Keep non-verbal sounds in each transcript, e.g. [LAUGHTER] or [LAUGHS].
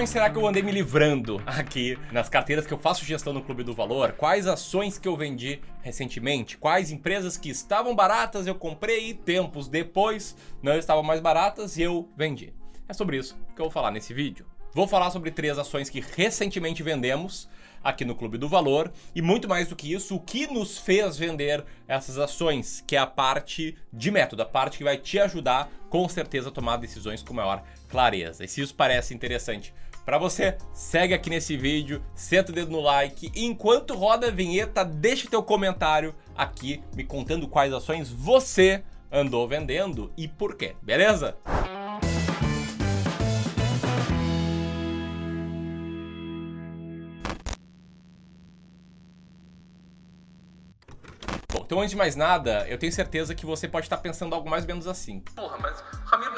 ações será que eu andei me livrando aqui nas carteiras que eu faço gestão no Clube do Valor? Quais ações que eu vendi recentemente? Quais empresas que estavam baratas eu comprei e tempos depois não estavam mais baratas e eu vendi? É sobre isso que eu vou falar nesse vídeo. Vou falar sobre três ações que recentemente vendemos aqui no Clube do Valor e muito mais do que isso, o que nos fez vender essas ações, que é a parte de método, a parte que vai te ajudar com certeza a tomar decisões com maior clareza. E se isso parece interessante para você, segue aqui nesse vídeo, senta o dedo no like e enquanto roda a vinheta, deixa teu comentário aqui me contando quais ações você andou vendendo e por quê, beleza? Então, antes de mais nada, eu tenho certeza que você pode estar pensando algo mais ou menos assim. Porra, mas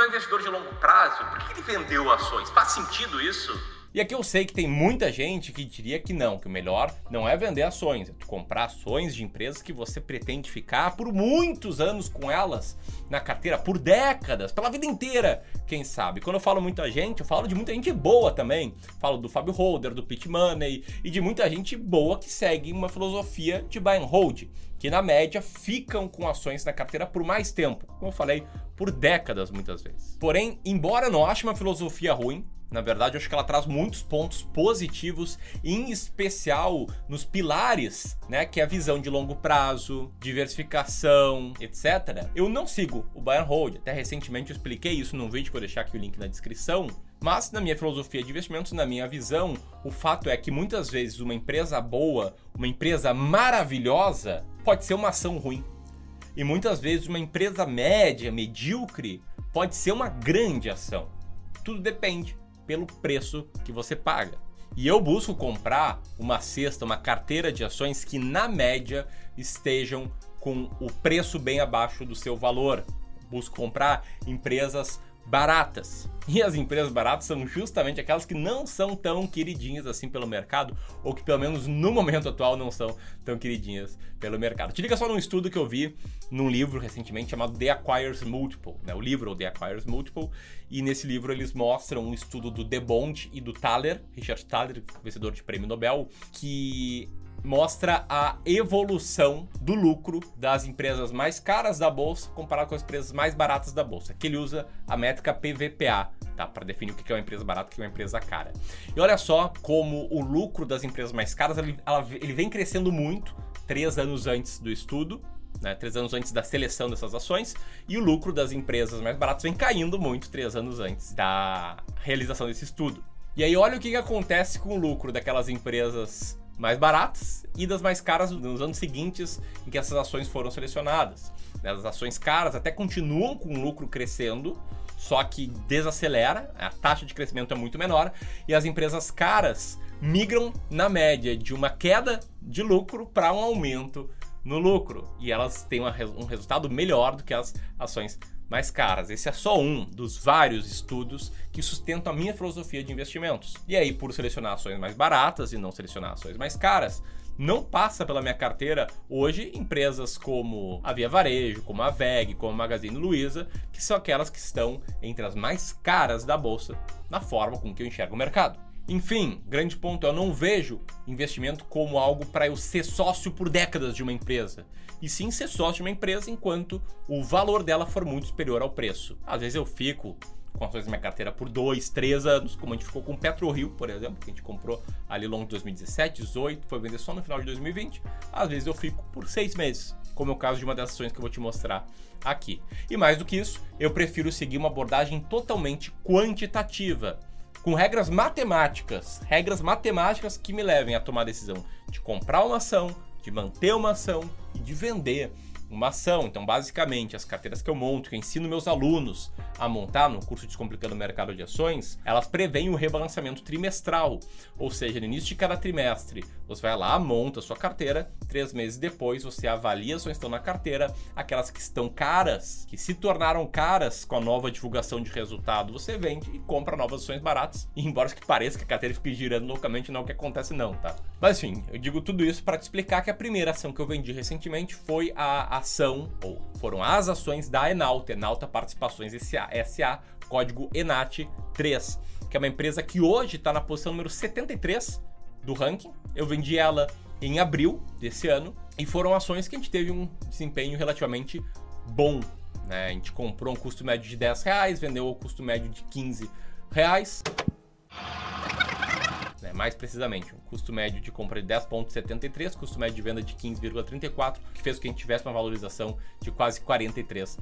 não é investidor de longo prazo? Por que ele vendeu ações? Faz sentido isso? E aqui eu sei que tem muita gente que diria que não, que o melhor não é vender ações, é tu comprar ações de empresas que você pretende ficar por muitos anos com elas na carteira, por décadas, pela vida inteira, quem sabe. Quando eu falo muita gente, eu falo de muita gente boa também. Falo do Fábio Holder, do Pete Money e de muita gente boa que segue uma filosofia de buy and hold, que na média ficam com ações na carteira por mais tempo. Como eu falei, por décadas muitas vezes. Porém, embora não ache uma filosofia ruim, na verdade, eu acho que ela traz muitos pontos positivos, em especial nos pilares, né, que é a visão de longo prazo, diversificação, etc. Eu não sigo o buy and hold. Até recentemente eu expliquei isso num vídeo que eu vou deixar aqui o link na descrição. Mas na minha filosofia de investimentos, na minha visão, o fato é que muitas vezes uma empresa boa, uma empresa maravilhosa, pode ser uma ação ruim. E muitas vezes uma empresa média, medíocre, pode ser uma grande ação. Tudo depende pelo preço que você paga. E eu busco comprar uma cesta, uma carteira de ações que na média estejam com o preço bem abaixo do seu valor. Busco comprar empresas baratas. E as empresas baratas são justamente aquelas que não são tão queridinhas assim pelo mercado, ou que pelo menos no momento atual não são tão queridinhas pelo mercado. Te liga só num estudo que eu vi num livro recentemente chamado The Acquires Multiple, né? o livro The Acquires Multiple, e nesse livro eles mostram um estudo do De Bond e do Thaler, Richard Thaler, vencedor de prêmio Nobel, que mostra a evolução do lucro das empresas mais caras da bolsa comparado com as empresas mais baratas da bolsa. Que ele usa a métrica PVPA, tá? Para definir o que é uma empresa barata e o que é uma empresa cara. E olha só como o lucro das empresas mais caras ele, ele vem crescendo muito três anos antes do estudo. Né, três anos antes da seleção dessas ações, e o lucro das empresas mais baratas vem caindo muito três anos antes da realização desse estudo. E aí, olha o que, que acontece com o lucro daquelas empresas mais baratas e das mais caras nos anos seguintes em que essas ações foram selecionadas. As ações caras até continuam com o lucro crescendo, só que desacelera, a taxa de crescimento é muito menor e as empresas caras migram na média de uma queda de lucro para um aumento no lucro e elas têm um resultado melhor do que as ações mais caras. Esse é só um dos vários estudos que sustentam a minha filosofia de investimentos. E aí, por selecionar ações mais baratas e não selecionar ações mais caras, não passa pela minha carteira hoje empresas como a Via Varejo, como a VEG, como a Magazine Luiza, que são aquelas que estão entre as mais caras da bolsa na forma com que eu enxergo o mercado. Enfim, grande ponto, eu não vejo investimento como algo para eu ser sócio por décadas de uma empresa. E sim ser sócio de uma empresa enquanto o valor dela for muito superior ao preço. Às vezes eu fico com ações na minha carteira por dois, três anos, como a gente ficou com o PetroRio, por exemplo, que a gente comprou ali longo de 2017, 2018, foi vender só no final de 2020. Às vezes eu fico por seis meses, como é o caso de uma das ações que eu vou te mostrar aqui. E mais do que isso, eu prefiro seguir uma abordagem totalmente quantitativa com regras matemáticas, regras matemáticas que me levem a tomar a decisão de comprar uma ação, de manter uma ação e de vender uma ação. Então, basicamente, as carteiras que eu monto, que eu ensino meus alunos a montar no curso Descomplicando o Mercado de Ações, elas preveem o rebalanceamento trimestral. Ou seja, no início de cada trimestre, você vai lá, monta a sua carteira, três meses depois você avalia as ações que estão na carteira, aquelas que estão caras, que se tornaram caras com a nova divulgação de resultado, você vende e compra novas ações baratas. E embora que pareça que a carteira fique girando loucamente, não é o que acontece não, tá? Mas enfim, eu digo tudo isso para te explicar que a primeira ação que eu vendi recentemente foi a ação, ou foram as ações da Enalta, Enalta Participações SA, SA código ENAT3 que é uma empresa que hoje está na posição número 73 do ranking. Eu vendi ela em abril desse ano e foram ações que a gente teve um desempenho relativamente bom. Né? A gente comprou um custo médio de 10 reais, vendeu o custo médio de 15 reais. Né? Mais precisamente, um custo médio de compra de 10,73, custo médio de venda de 15,34, que fez com que a gente tivesse uma valorização de quase 43%.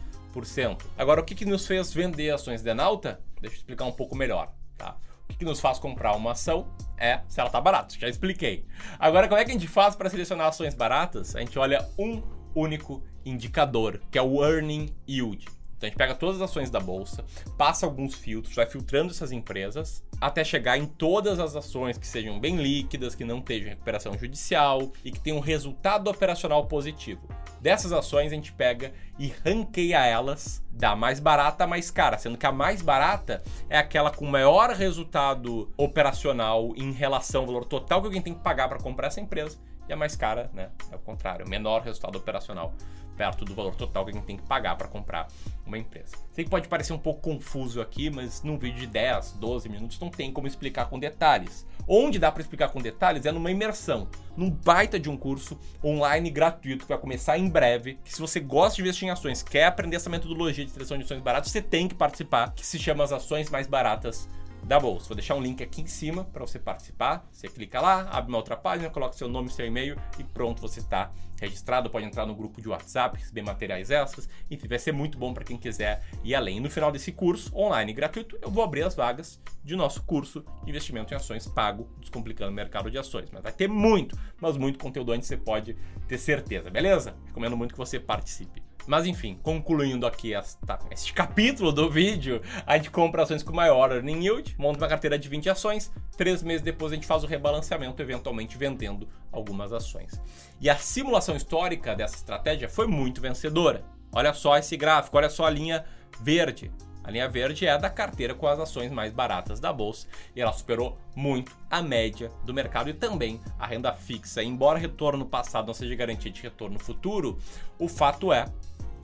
Agora, o que, que nos fez vender ações de Enalta? Deixa eu explicar um pouco melhor. Tá? O que, que nos faz comprar uma ação é se ela está barata, já expliquei. Agora, como é que a gente faz para selecionar ações baratas? A gente olha um único indicador, que é o Earning Yield. Então a gente pega todas as ações da bolsa, passa alguns filtros, vai filtrando essas empresas até chegar em todas as ações que sejam bem líquidas, que não estejam recuperação judicial e que tenham um resultado operacional positivo. Dessas ações a gente pega e ranqueia elas da mais barata à mais cara, sendo que a mais barata é aquela com maior resultado operacional em relação ao valor total que alguém tem que pagar para comprar essa empresa e a mais cara, né, é o contrário, menor resultado operacional perto do valor total que a gente tem que pagar para comprar uma empresa. Sei que pode parecer um pouco confuso aqui, mas num vídeo de 10, 12 minutos não tem como explicar com detalhes. Onde dá para explicar com detalhes é numa imersão, num baita de um curso online gratuito que vai começar em breve. Que se você gosta de investir em ações, quer aprender essa metodologia de seleção de ações baratas, você tem que participar, que se chama as ações mais baratas da bolsa. Vou deixar um link aqui em cima para você participar. Você clica lá, abre uma outra página, coloca seu nome, seu e-mail e pronto, você está registrado. Pode entrar no grupo de WhatsApp, receber materiais extras. Enfim, vai ser muito bom para quem quiser ir além. E no final desse curso online gratuito, eu vou abrir as vagas de nosso curso de investimento em ações pago, descomplicando o mercado de ações. Mas vai ter muito, mas muito conteúdo antes, você pode ter certeza, beleza? Recomendo muito que você participe. Mas enfim, concluindo aqui esta, este capítulo do vídeo, a gente compra ações com maior earning yield, monta uma carteira de 20 ações, três meses depois a gente faz o rebalanceamento, eventualmente vendendo algumas ações. E a simulação histórica dessa estratégia foi muito vencedora. Olha só esse gráfico, olha só a linha verde. A linha verde é da carteira com as ações mais baratas da bolsa e ela superou muito a média do mercado e também a renda fixa. Embora retorno passado não seja garantia de retorno futuro, o fato é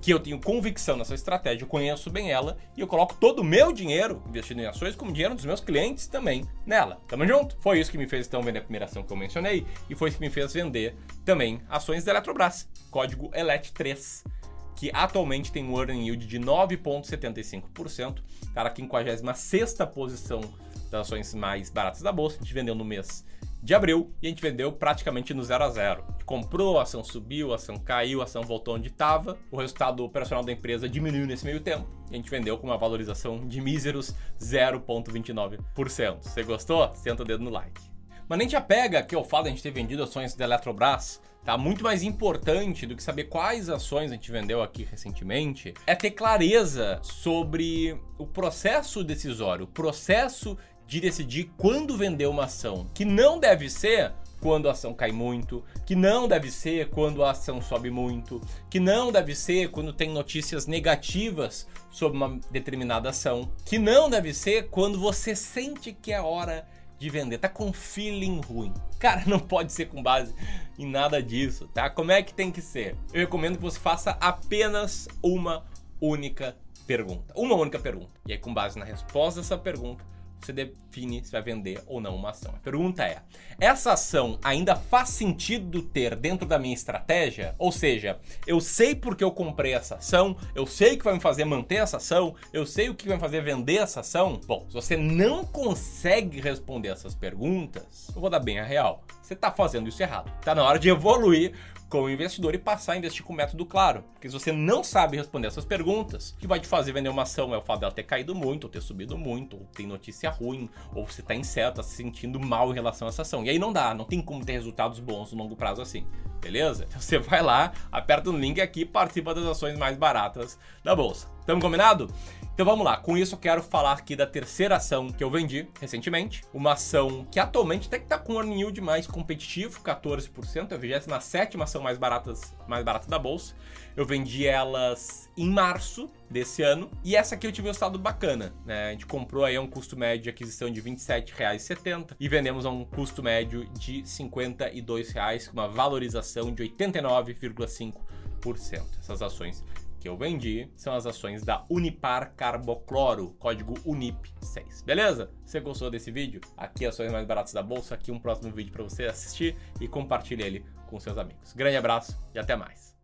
que eu tenho convicção nessa estratégia, eu conheço bem ela e eu coloco todo o meu dinheiro investido em ações como dinheiro dos meus clientes também nela. Tamo junto? Foi isso que me fez então vender a primeira ação que eu mencionei e foi isso que me fez vender também ações da Eletrobras, código ELET3 que atualmente tem um earning yield de 9,75%, cara, 56 posição das ações mais baratas da bolsa, a gente vendeu no mês de abril e a gente vendeu praticamente no zero a zero. Comprou, a ação subiu, a ação caiu, a ação voltou onde estava, o resultado operacional da empresa diminuiu nesse meio tempo e a gente vendeu com uma valorização de míseros 0,29%. Você gostou? Senta o dedo no like. Mas nem te apega que eu falo a gente ter vendido ações da Eletrobras, tá? Muito mais importante do que saber quais ações a gente vendeu aqui recentemente é ter clareza sobre o processo decisório, o processo de decidir quando vender uma ação, que não deve ser quando a ação cai muito, que não deve ser quando a ação sobe muito, que não deve ser quando tem notícias negativas sobre uma determinada ação, que não deve ser quando você sente que é hora de vender, tá com feeling ruim. Cara, [LAUGHS] não pode ser com base em nada disso, tá? Como é que tem que ser? Eu recomendo que você faça apenas uma única pergunta. Uma única pergunta. E aí, com base na resposta dessa pergunta, você define se vai vender ou não uma ação. A pergunta é: essa ação ainda faz sentido ter dentro da minha estratégia? Ou seja, eu sei porque eu comprei essa ação, eu sei que vai me fazer manter essa ação, eu sei o que vai me fazer vender essa ação? Bom, se você não consegue responder essas perguntas, eu vou dar bem a real. Você está fazendo isso errado. Está na hora de evoluir como investidor e passar a investir com método claro. Porque se você não sabe responder essas perguntas, o que vai te fazer vender uma ação é o fato dela ter caído muito, ou ter subido muito, ou tem notícia ruim, ou você está incerto, tá se sentindo mal em relação a essa ação. E aí não dá, não tem como ter resultados bons no longo prazo assim. Beleza? Então você vai lá, aperta o link aqui e participa das ações mais baratas da bolsa. Tamo combinado? Então vamos lá, com isso eu quero falar aqui da terceira ação que eu vendi recentemente. Uma ação que atualmente até que tá com um earning yield mais competitivo, 14%, é a 27 ação mais, baratas, mais barata da bolsa. Eu vendi elas em março desse ano e essa aqui eu tive um estado bacana, né? A gente comprou aí a um custo médio de aquisição de R$ 27,70 e vendemos a um custo médio de R$ 52,00 com uma valorização de 89,5%. Essas ações que eu vendi são as ações da Unipar Carbocloro, código UNIP6. Beleza? Você gostou desse vídeo, aqui ações mais baratas da bolsa, aqui um próximo vídeo para você assistir e compartilhe ele com seus amigos. Grande abraço e até mais.